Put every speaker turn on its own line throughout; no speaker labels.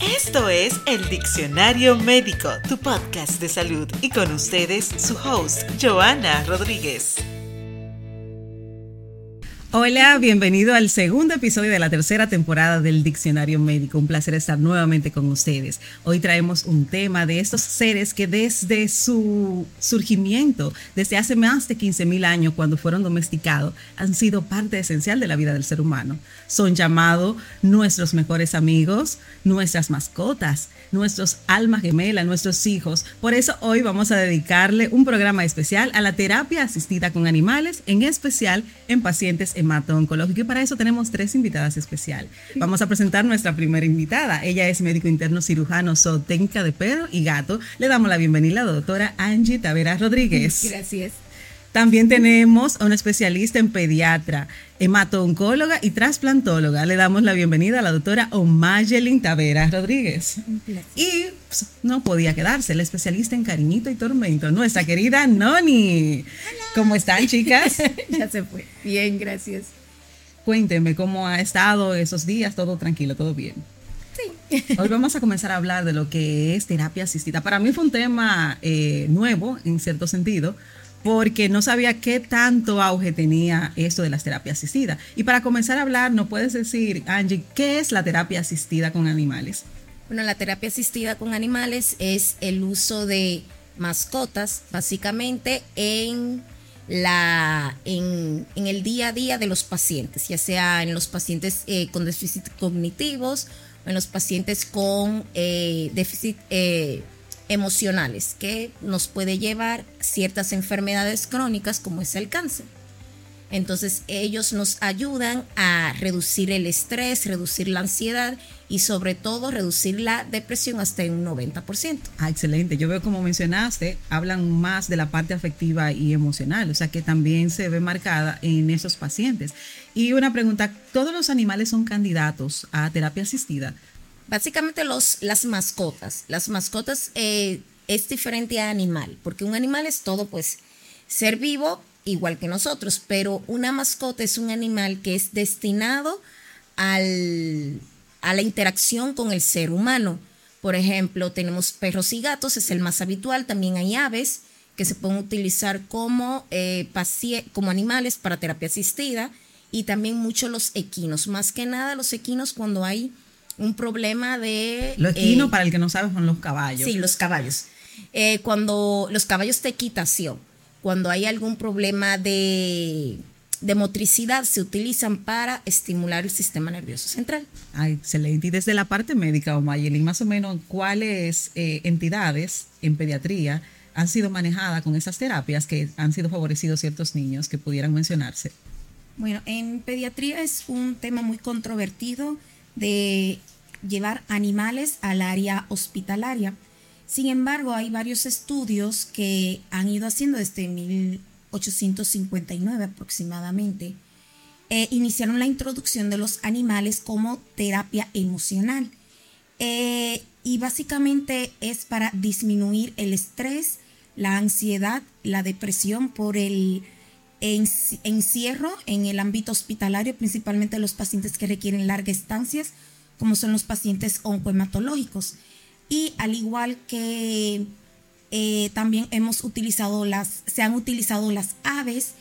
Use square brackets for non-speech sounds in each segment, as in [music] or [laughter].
Esto es El Diccionario Médico, tu podcast de salud, y con ustedes su host, Joana Rodríguez.
Hola, bienvenido al segundo episodio de la tercera temporada del Diccionario Médico. Un placer estar nuevamente con ustedes. Hoy traemos un tema de estos seres que desde su surgimiento, desde hace más de 15 mil años, cuando fueron domesticados, han sido parte esencial de la vida del ser humano. Son llamados nuestros mejores amigos, nuestras mascotas, nuestros almas gemelas, nuestros hijos. Por eso hoy vamos a dedicarle un programa especial a la terapia asistida con animales, en especial en pacientes hemato-oncológico. Y para eso tenemos tres invitadas especiales. Vamos a presentar nuestra primera invitada. Ella es médico interno cirujano, zootécnica de perro y gato. Le damos la bienvenida a la doctora Angie Taveras Rodríguez.
Gracias.
También tenemos a una especialista en pediatra, hemato-oncóloga y trasplantóloga. Le damos la bienvenida a la doctora Omayelin Taveras Rodríguez. Y pues, no podía quedarse, la especialista en cariñito y tormento, nuestra querida Noni. ¿Cómo están, chicas? [laughs]
ya se fue. Bien, gracias.
Cuénteme cómo ha estado esos días, todo tranquilo, todo bien.
Sí.
Hoy vamos a comenzar a hablar de lo que es terapia asistida. Para mí fue un tema eh, nuevo, en cierto sentido, porque no sabía qué tanto auge tenía esto de las terapias asistidas. Y para comenzar a hablar, ¿no puedes decir, Angie, qué es la terapia asistida con animales?
Bueno, la terapia asistida con animales es el uso de mascotas, básicamente, en la en, el día a día de los pacientes, ya sea en los pacientes eh, con déficit cognitivos o en los pacientes con eh, déficit eh, emocionales que nos puede llevar ciertas enfermedades crónicas como es el cáncer. Entonces ellos nos ayudan a reducir el estrés, reducir la ansiedad y sobre todo reducir la depresión hasta un 90%.
Ah, excelente. Yo veo como mencionaste, hablan más de la parte afectiva y emocional, o sea que también se ve marcada en esos pacientes. Y una pregunta, ¿todos los animales son candidatos a terapia asistida?
Básicamente los, las mascotas. Las mascotas eh, es diferente a animal, porque un animal es todo, pues, ser vivo igual que nosotros, pero una mascota es un animal que es destinado al, a la interacción con el ser humano. Por ejemplo, tenemos perros y gatos, es el más habitual, también hay aves que se pueden utilizar como, eh, como animales para terapia asistida y también mucho los equinos, más que nada los equinos cuando hay un problema de...
Los equinos, eh, para el que no sabe, son los caballos.
Sí, los caballos. Eh, cuando los caballos de equitación, cuando hay algún problema de, de, motricidad, se utilizan para estimular el sistema nervioso central.
Ay, excelente. Y desde la parte médica, Omayeli, más o menos, ¿cuáles eh, entidades en pediatría han sido manejadas con esas terapias que han sido favorecidos ciertos niños que pudieran mencionarse?
Bueno, en pediatría es un tema muy controvertido de llevar animales al área hospitalaria. Sin embargo, hay varios estudios que han ido haciendo desde 1859 aproximadamente. Eh, iniciaron la introducción de los animales como terapia emocional. Eh, y básicamente es para disminuir el estrés, la ansiedad, la depresión por el encierro en el ámbito hospitalario, principalmente los pacientes que requieren largas estancias, como son los pacientes oncohematológicos. Y al igual que eh, también hemos utilizado las, se han utilizado las aves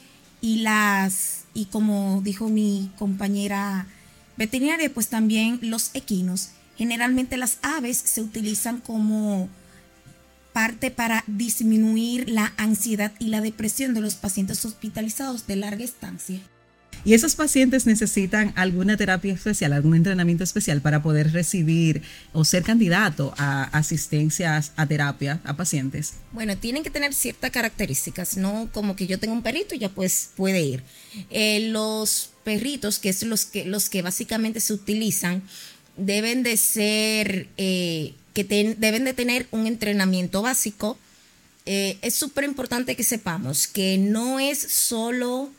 y las, y como dijo mi compañera veterinaria, pues también los equinos. Generalmente las aves se utilizan como parte para disminuir la ansiedad y la depresión de los pacientes hospitalizados de larga estancia.
¿Y esos pacientes necesitan alguna terapia especial, algún entrenamiento especial para poder recibir o ser candidato a asistencias a terapia a pacientes?
Bueno, tienen que tener ciertas características, no como que yo tengo un perrito y ya pues puede ir. Eh, los perritos, que es los que, los que básicamente se utilizan, deben de ser... Eh, que deben de tener un entrenamiento básico. Eh, es súper importante que sepamos que no es solo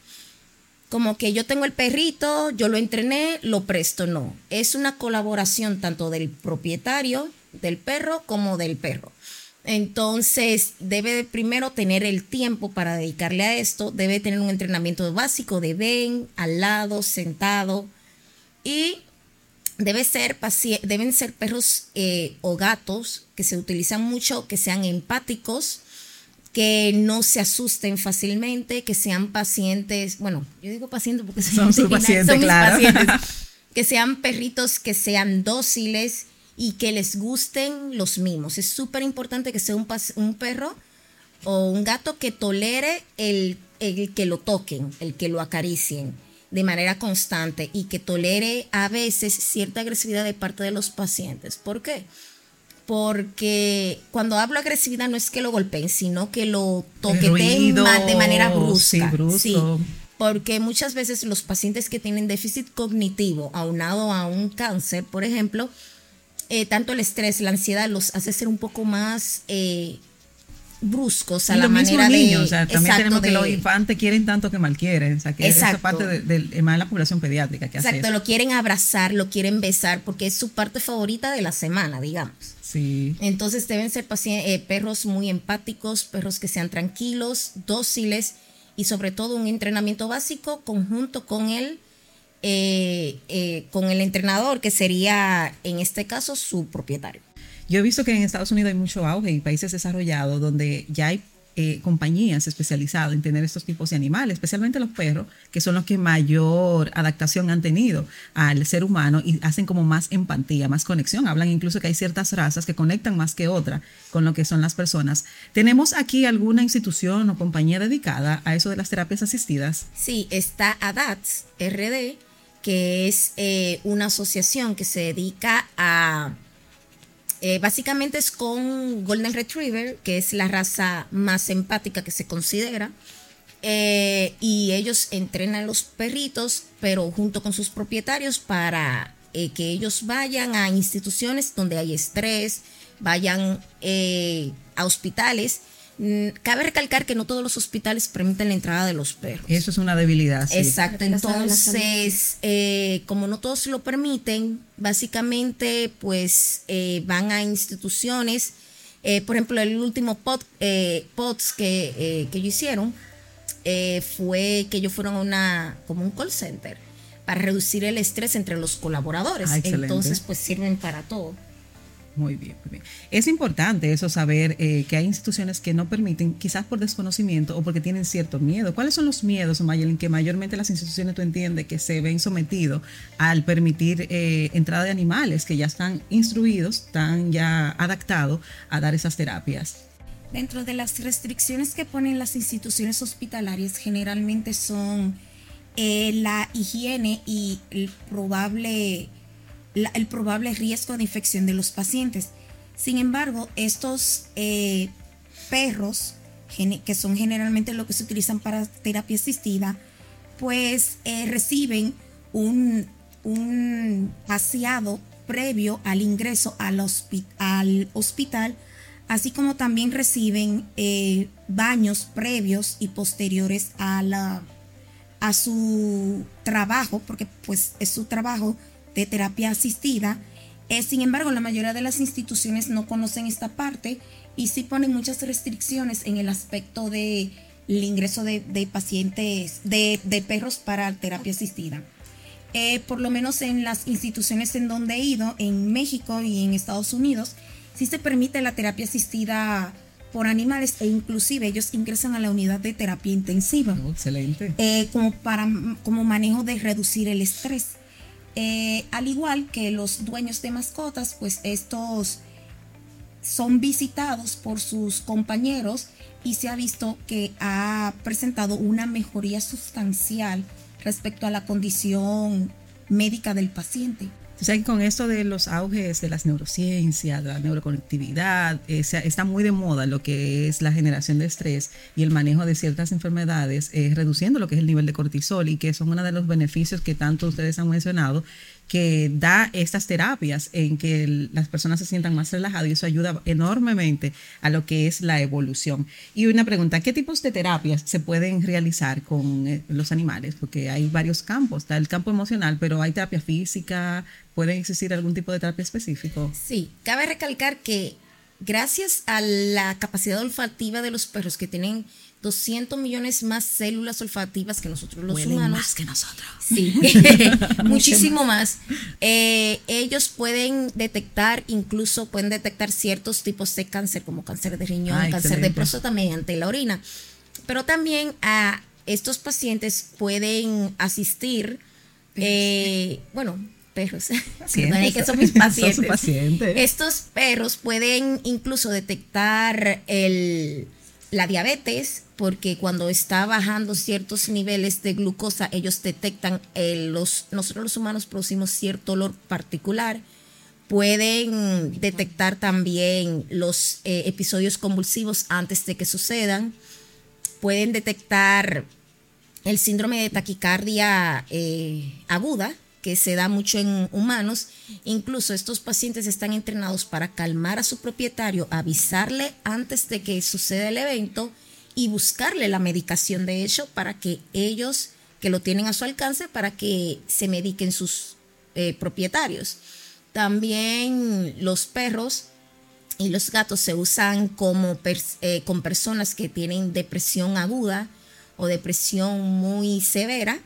como que yo tengo el perrito, yo lo entrené, lo presto, no. Es una colaboración tanto del propietario del perro como del perro. Entonces, debe primero tener el tiempo para dedicarle a esto, debe tener un entrenamiento básico de ven, al lado, sentado y debe ser deben ser perros eh, o gatos que se utilizan mucho, que sean empáticos, que no se asusten fácilmente, que sean pacientes, bueno, yo digo pacientes porque
son, sus pacientes, claro. [laughs]
que sean perritos que sean dóciles y que les gusten los mimos. Es súper importante que sea un, un perro o un gato que tolere el, el que lo toquen, el que lo acaricien de manera constante y que tolere a veces cierta agresividad de parte de los pacientes. ¿Por qué? Porque cuando hablo agresividad no es que lo golpeen, sino que lo toqueten de manera brusca. Sí, porque muchas veces los pacientes que tienen déficit cognitivo aunado a un cáncer, por ejemplo, eh, tanto el estrés, la ansiedad los hace ser un poco más eh, bruscos a la manera
niños, de, o sea, también tenemos que los infantes quieren tanto que mal quieren, o sea, que esa parte de, de, más de la población pediátrica que
Exacto, lo quieren abrazar, lo quieren besar porque es su parte favorita de la semana, digamos.
Sí.
Entonces deben ser eh, perros muy empáticos, perros que sean tranquilos, dóciles y sobre todo un entrenamiento básico conjunto con el eh, eh, con el entrenador que sería en este caso su propietario.
Yo he visto que en Estados Unidos hay mucho auge y países desarrollados donde ya hay eh, compañías especializadas en tener estos tipos de animales, especialmente los perros, que son los que mayor adaptación han tenido al ser humano y hacen como más empatía, más conexión. Hablan incluso que hay ciertas razas que conectan más que otras con lo que son las personas. ¿Tenemos aquí alguna institución o compañía dedicada a eso de las terapias asistidas?
Sí, está ADATS RD, que es eh, una asociación que se dedica a eh, básicamente es con Golden Retriever, que es la raza más empática que se considera. Eh, y ellos entrenan los perritos, pero junto con sus propietarios para eh, que ellos vayan a instituciones donde hay estrés, vayan a hospitales cabe recalcar que no todos los hospitales permiten la entrada de los perros.
Eso es una debilidad.
Exacto. Entonces, eh, como no todos lo permiten, básicamente, pues eh, van a instituciones. Eh, por ejemplo, el último pod, pods que, que ellos hicieron fue que ellos fueron a una como un call center para reducir el estrés entre los colaboradores. Ah, Entonces, pues sirven para todo.
Muy bien, muy bien. Es importante eso saber eh, que hay instituciones que no permiten, quizás por desconocimiento o porque tienen cierto miedo. ¿Cuáles son los miedos, Mayelin, que mayormente las instituciones tú entiendes que se ven sometidos al permitir eh, entrada de animales que ya están instruidos, están ya adaptados a dar esas terapias?
Dentro de las restricciones que ponen las instituciones hospitalarias generalmente son eh, la higiene y el probable el probable riesgo de infección de los pacientes. Sin embargo, estos eh, perros, que son generalmente lo que se utilizan para terapia asistida, pues eh, reciben un, un aseado previo al ingreso al, al, hospital, así como también reciben eh, baños previos y posteriores a, la, a su trabajo, porque pues es su trabajo de terapia asistida. Eh, sin embargo, la mayoría de las instituciones no conocen esta parte y sí ponen muchas restricciones en el aspecto del ingreso de, pacientes, de, perros para terapia asistida. Eh, por lo menos en las instituciones en donde he ido, en México y en Estados Unidos, sí se permite la terapia asistida por animales e inclusive ellos ingresan a la unidad de terapia intensiva.
Oh, excelente.
Eh, como, para, como manejo de reducir el estrés. Eh, al igual que los dueños de mascotas, pues estos son visitados por sus compañeros y se ha visto que ha presentado una mejoría sustancial respecto a la condición médica del paciente.
O sea, con esto de los auges de las neurociencias, de la neuroconectividad, eh, está muy de moda lo que es la generación de estrés y el manejo de ciertas enfermedades, eh, reduciendo lo que es el nivel de cortisol y que son uno de los beneficios que tanto ustedes han mencionado que da estas terapias en que las personas se sientan más relajadas y eso ayuda enormemente a lo que es la evolución. Y una pregunta, ¿qué tipos de terapias se pueden realizar con eh, los animales? Porque hay varios campos, está el campo emocional, pero hay terapia física, ¿puede existir algún tipo de terapia específico?
Sí, cabe recalcar que gracias a la capacidad olfativa de los perros que tienen 200 millones más células olfativas que nosotros los
Huelen
humanos.
más que nosotros.
Sí, [laughs] [laughs] muchísimo más. Eh, ellos pueden detectar, incluso pueden detectar ciertos tipos de cáncer, como cáncer de riñón,
Ah,
cáncer de
excelente.
próstata mediante la orina. Pero también a estos pacientes pueden asistir, eh, bueno, perros, [laughs] que son mis [laughs] pacientes. Estos perros pueden incluso detectar el, la diabetes, porque cuando está bajando ciertos niveles de glucosa, ellos detectan, eh, los, nosotros los humanos producimos cierto olor particular. Pueden detectar también los eh, episodios convulsivos antes de que sucedan. Pueden detectar el síndrome de taquicardia eh, aguda, se da mucho en humanos. Incluso estos pacientes están entrenados para calmar a su propietario, avisarle antes de que suceda el evento y buscarle la medicación de hecho para que ellos que lo tienen a su alcance para que se mediquen sus eh, propietarios. También los perros y los gatos se usan como eh, con personas que tienen depresión aguda o depresión muy severa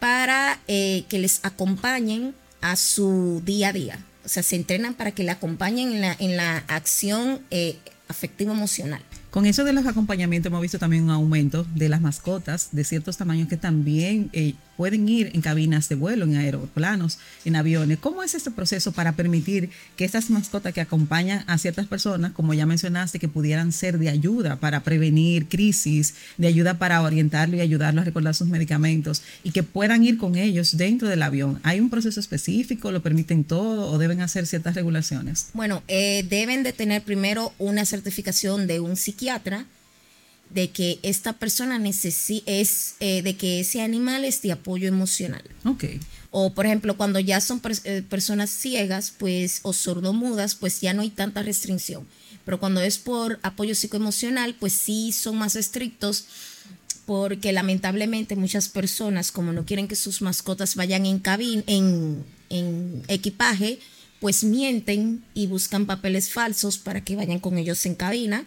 para eh, que les acompañen a su día a día. O sea, se entrenan para que le acompañen en la, en la acción eh, afectivo-emocional.
Con eso de los acompañamientos hemos visto también un aumento de las mascotas de ciertos tamaños que también eh, pueden ir en cabinas de vuelo, en aeroplanos, en aviones. ¿Cómo es este proceso para permitir que estas mascotas que acompañan a ciertas personas, como ya mencionaste, que pudieran ser de ayuda para prevenir crisis, de ayuda para orientarlo y ayudarlo a recordar sus medicamentos y que puedan ir con ellos dentro del avión? ¿Hay un proceso específico? ¿Lo permiten todo o deben hacer ciertas regulaciones?
Bueno, eh, deben de tener primero una certificación de un psiquiatra de que esta persona necesi es eh, de que ese animal es de apoyo emocional.
Ok.
O por ejemplo, cuando ya son eh, personas ciegas, pues o sordomudas, pues ya no hay tanta restricción. Pero cuando es por apoyo psicoemocional, pues sí son más estrictos porque lamentablemente muchas personas, como no quieren que sus mascotas vayan en cabin, en, en equipaje, pues mienten y buscan papeles falsos para que vayan con ellos en cabina.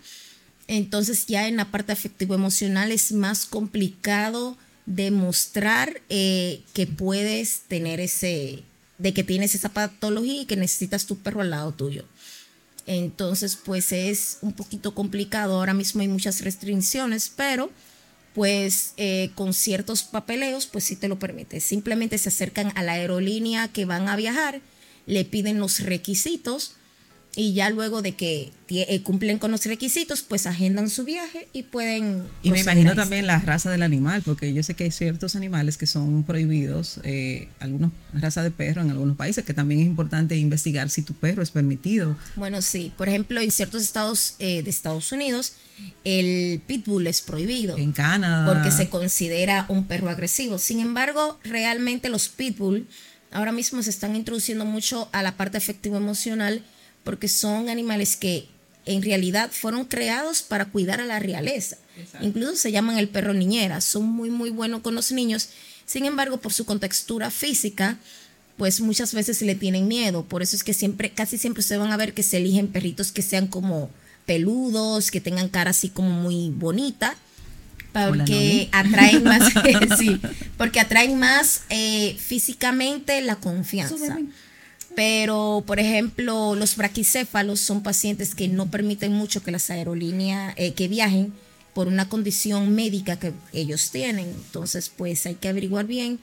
Entonces ya en la parte afectivo-emocional es más complicado demostrar eh, que puedes tener ese, de que tienes esa patología y que necesitas tu perro al lado tuyo. Entonces, pues es un poquito complicado. Ahora mismo hay muchas restricciones, pero pues eh, con ciertos papeleos, pues sí te lo permite. Simplemente se acercan a la aerolínea que van a viajar, le piden los requisitos y ya luego de que eh, cumplen con los requisitos, pues agendan su viaje y pueden...
Y me imagino también la raza del animal, porque yo sé que hay ciertos animales que son prohibidos, eh, algunos raza de perro en algunos países, que también es importante investigar si tu perro es permitido.
Bueno, sí. Por ejemplo, en ciertos estados eh, de Estados Unidos, el pitbull es prohibido.
En Canadá.
porque se considera un perro agresivo. Sin embargo, realmente los pitbull ahora mismo se están introduciendo mucho a la parte afectivo-emocional porque son animales que en realidad fueron creados para cuidar a la realeza. Incluso se llaman el perro niñera, son muy muy buenos con los niños. Sin embargo, por su contextura física, pues muchas veces le tienen miedo. Por eso es que siempre, casi siempre se van a ver que se eligen perritos que sean como peludos, que tengan cara así como muy bonita, porque atraen más, [laughs] [laughs] sí, porque atraen más eh, físicamente la confianza. Pero, por ejemplo, los braquicéfalos son pacientes que no permiten mucho que las aerolíneas, eh, que viajen por una condición médica que ellos tienen. Entonces, pues hay que averiguar bien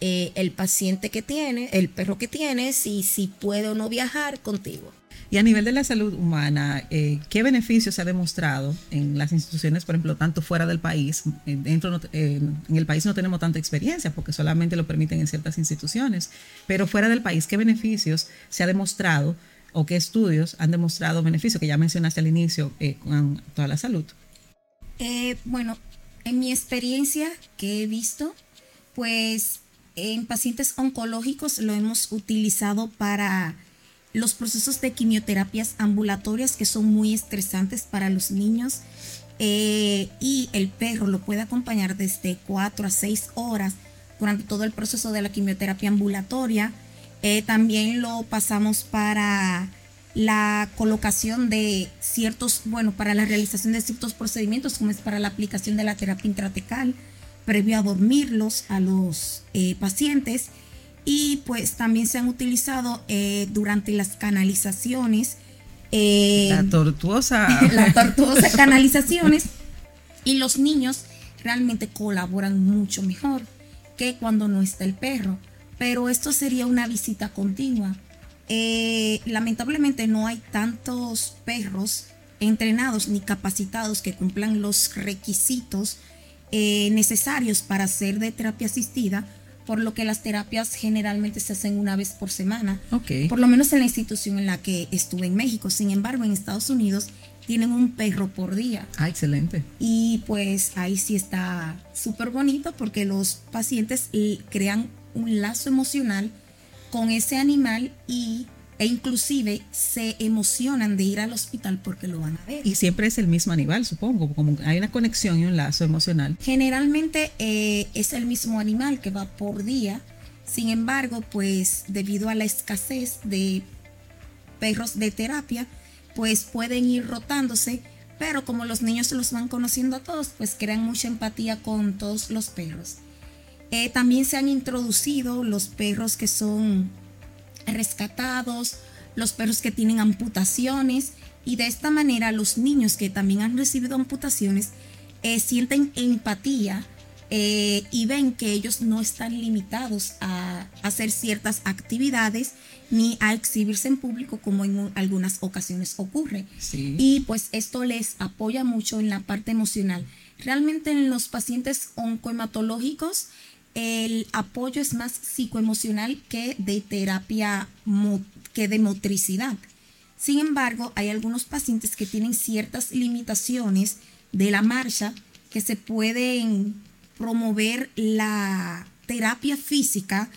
eh, el paciente que tiene, el perro que tienes y si puede o no viajar contigo.
Y a nivel de la salud humana, eh, ¿qué beneficios se ha demostrado en las instituciones, por ejemplo, tanto fuera del país? eh, Dentro, eh, en el país no tenemos tanta experiencia porque solamente lo permiten en ciertas instituciones, pero fuera del país, ¿qué beneficios se ha demostrado o qué estudios han demostrado beneficios que ya mencionaste al inicio con toda la salud?
Bueno, en mi experiencia que he visto, pues en pacientes oncológicos lo hemos utilizado para los procesos de quimioterapias ambulatorias que son muy estresantes para los niños eh, y el perro lo puede acompañar desde 4 a 6 horas durante todo el proceso de la quimioterapia ambulatoria. Eh, también lo pasamos para la colocación de ciertos, bueno, para la realización de ciertos procedimientos, como es para la aplicación de la terapia intratecal, previo a dormirlos a los eh, pacientes. Y pues también se han utilizado eh, durante las canalizaciones.
Eh, la tortuosa. [laughs]
la tortuosa [laughs] canalizaciones. Y los niños realmente colaboran mucho mejor que cuando no está el perro. Pero esto sería una visita continua eh, lamentablemente no hay tantos perros entrenados ni capacitados que cumplan los requisitos necesarios para hacer de terapia asistida, por lo que las terapias generalmente se hacen una vez por semana, por lo menos en la institución en la que estuve en México. Sin embargo, en Estados Unidos tienen un perro por día.
Ah, excelente.
Y pues ahí sí está súper bonito porque los pacientes crean un lazo emocional con ese animal y e inclusive se emocionan de ir al hospital porque lo van a ver.
Y siempre es el mismo animal, supongo, como hay una conexión y un lazo emocional.
Generalmente eh, es el mismo animal que va por día, sin embargo, pues debido a la escasez de perros de terapia, pues pueden ir rotándose, pero como los niños los van conociendo a todos, pues crean mucha empatía con todos los perros. Eh, también se han introducido los perros que son rescatados, los perros que tienen amputaciones y de esta manera los niños que también han recibido amputaciones eh, sienten empatía eh, y ven que ellos no están limitados a hacer ciertas actividades ni a exhibirse en público como en algunas ocasiones ocurre. Y pues esto les apoya mucho en la parte emocional. Realmente en los pacientes oncohematológicos el apoyo es más psicoemocional que de terapia, que de motricidad. Sin embargo, hay algunos pacientes que tienen ciertas limitaciones de la marcha que se pueden promover la terapia física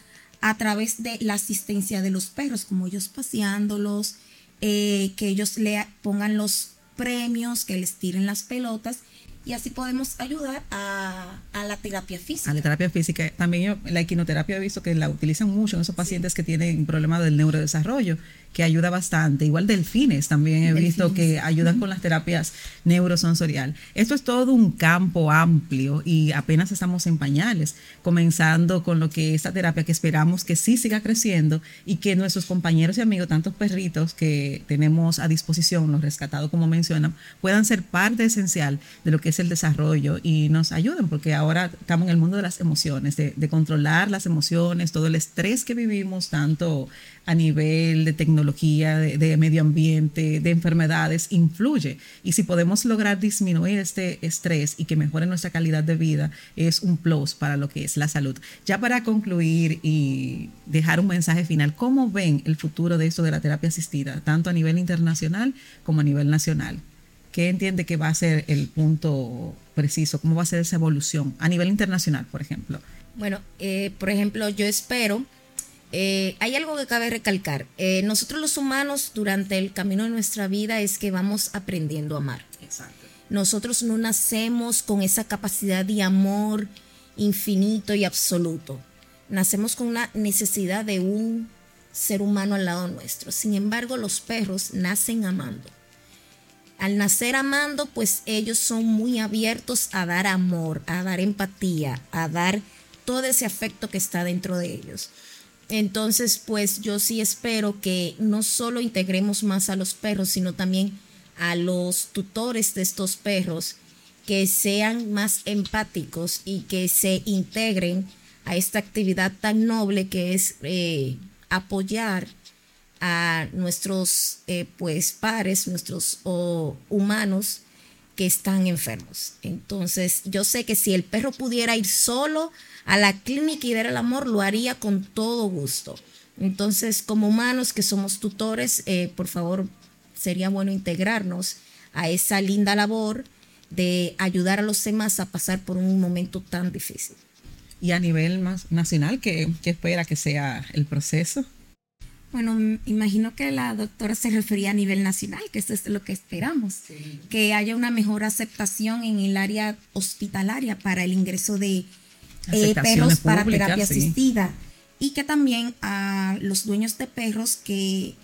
a través de la asistencia de los perros, como ellos paseándolos, eh, que ellos le pongan los premios, que les tiren las pelotas y así podemos ayudar a, la terapia física.
A la terapia física. También yo, la equinoterapia he visto que la utilizan mucho en esos pacientes que tienen problemas del neurodesarrollo que ayuda bastante. Igual delfines también he visto que ayudan con las terapias neurosensorial. Esto es todo un campo amplio y apenas estamos en pañales, comenzando con lo que esta terapia que esperamos que sí siga creciendo y que nuestros compañeros y amigos, tantos perritos que tenemos a disposición, los rescatados como mencionan, puedan ser parte esencial de lo que es el desarrollo y nos ayuden, porque ahora estamos en el mundo de las emociones, de, de controlar las emociones, todo el estrés que vivimos, tanto a nivel de tecnología, de, medio ambiente, de enfermedades, influye. Y si podemos lograr disminuir este estrés y que mejore nuestra calidad de vida, es un plus para lo que es la salud. Ya para concluir y dejar un mensaje final, ¿cómo ven el futuro de esto de la terapia asistida, tanto a nivel internacional como a nivel nacional? ¿Qué entiende que va a ser el punto preciso? ¿Cómo va a ser esa evolución a nivel internacional, por ejemplo?
Bueno, eh, por ejemplo, yo espero eh, hay algo que cabe recalcar. Eh, nosotros los humanos durante el camino de nuestra vida es que vamos aprendiendo a amar. Nosotros no nacemos con esa capacidad de amor infinito y absoluto. Nacemos con una necesidad de un ser humano al lado nuestro. Sin embargo, los perros nacen amando. Al nacer amando, pues ellos son muy abiertos a dar amor, a dar empatía, a dar todo ese afecto que está dentro de ellos. Entonces, pues yo sí espero que no solo integremos más a los perros, sino también a los tutores de estos perros que sean más empáticos y que se integren a esta actividad tan noble que es eh, apoyar a nuestros eh, pues pares, nuestros humanos que están enfermos. Entonces, yo sé que si el perro pudiera ir solo a la clínica y dar el amor, lo haría con todo gusto. Entonces, como humanos que somos tutores, eh, por favor, sería bueno integrarnos a esa linda labor de ayudar a los demás a pasar por un momento tan difícil.
Y a nivel más nacional, ¿qué, espera que sea el proceso?
Bueno, imagino que la doctora se refería a nivel nacional, que eso es lo que esperamos, que haya una mejor aceptación en el área hospitalaria para el ingreso de eh, perros para terapia asistida. Y que también a los dueños de perros que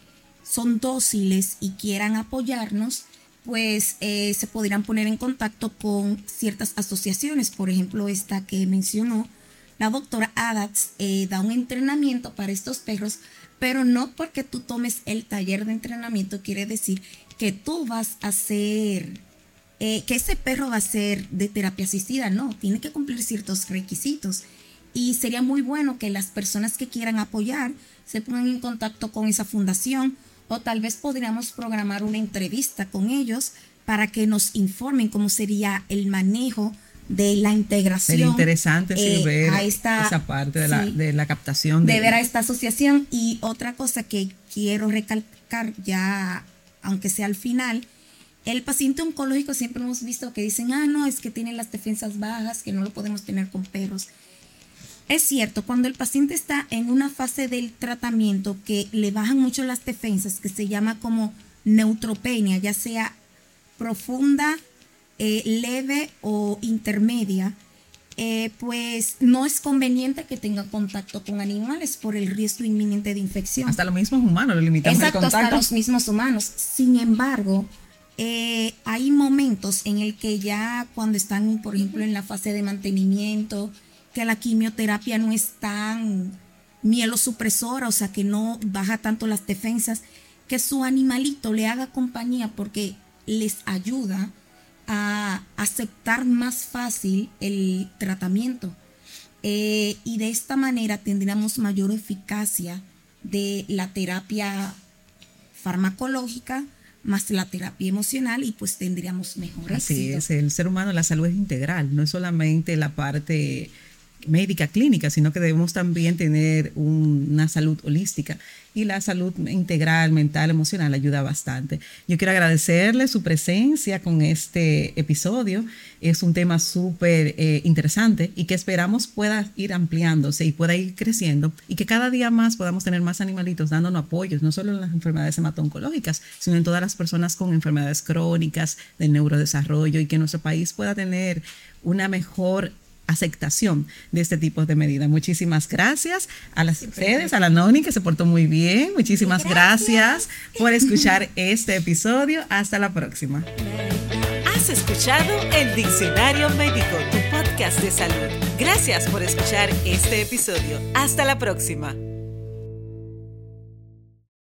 son dóciles y quieran apoyarnos, pues eh, se podrían poner en contacto con ciertas asociaciones, por ejemplo esta que mencionó la doctora Adax, eh, da un entrenamiento para estos perros, pero no porque tú tomes el taller de entrenamiento quiere decir que tú vas a ser, eh, que ese perro va a ser de terapia asistida, no, tiene que cumplir ciertos requisitos. Y sería muy bueno que las personas que quieran apoyar se pongan en contacto con esa fundación o tal vez podríamos programar una entrevista con ellos para que nos informen cómo sería el manejo de la integración.
Sería interesante eh, ver esa parte de, la, de la captación.
De, de ver a esta asociación. Y otra cosa que quiero recalcar ya, aunque sea al final, el paciente oncológico siempre hemos visto que dicen, ah, no, es que tiene las defensas bajas, que no lo podemos tener con perros. Es cierto, cuando el paciente está en una fase del tratamiento que le bajan mucho las defensas, que se llama como neutropenia, ya sea profunda, eh, leve o intermedia, eh, pues no es conveniente que tenga contacto con animales por el riesgo inminente de infección.
Hasta los mismos humanos lo limitamos
Exacto, hasta los mismos humanos. Sin embargo, eh, hay momentos en el que ya cuando están, por ejemplo, en la fase de mantenimiento, que la quimioterapia no es tan mielosupresora, o sea, que no baja tanto las defensas, que su animalito le haga compañía porque les ayuda a aceptar más fácil el tratamiento. Eh, y de esta manera tendríamos mayor eficacia de la terapia farmacológica más la terapia emocional y pues tendríamos mejor
Así es, el ser humano, la salud es integral, no es solamente la parte médica clínica, sino que debemos también tener una salud holística y la salud integral, mental, emocional ayuda bastante. Yo quiero agradecerle su presencia con este episodio. Es un tema súper eh, interesante y que esperamos pueda ir ampliándose y pueda ir creciendo y que cada día más podamos tener más animalitos dándonos apoyos, no solo en las enfermedades hemato-oncológicas, sino en todas las personas con enfermedades crónicas, del neurodesarrollo y que nuestro país pueda tener una mejor aceptación de este tipo de medidas. Muchísimas gracias a las ustedes, a la Noni que se portó muy bien. Muchísimas gracias. por escuchar este episodio. Hasta la próxima.
Has escuchado el Diccionario Médico, tu podcast de salud. Gracias por escuchar este episodio. Hasta la próxima.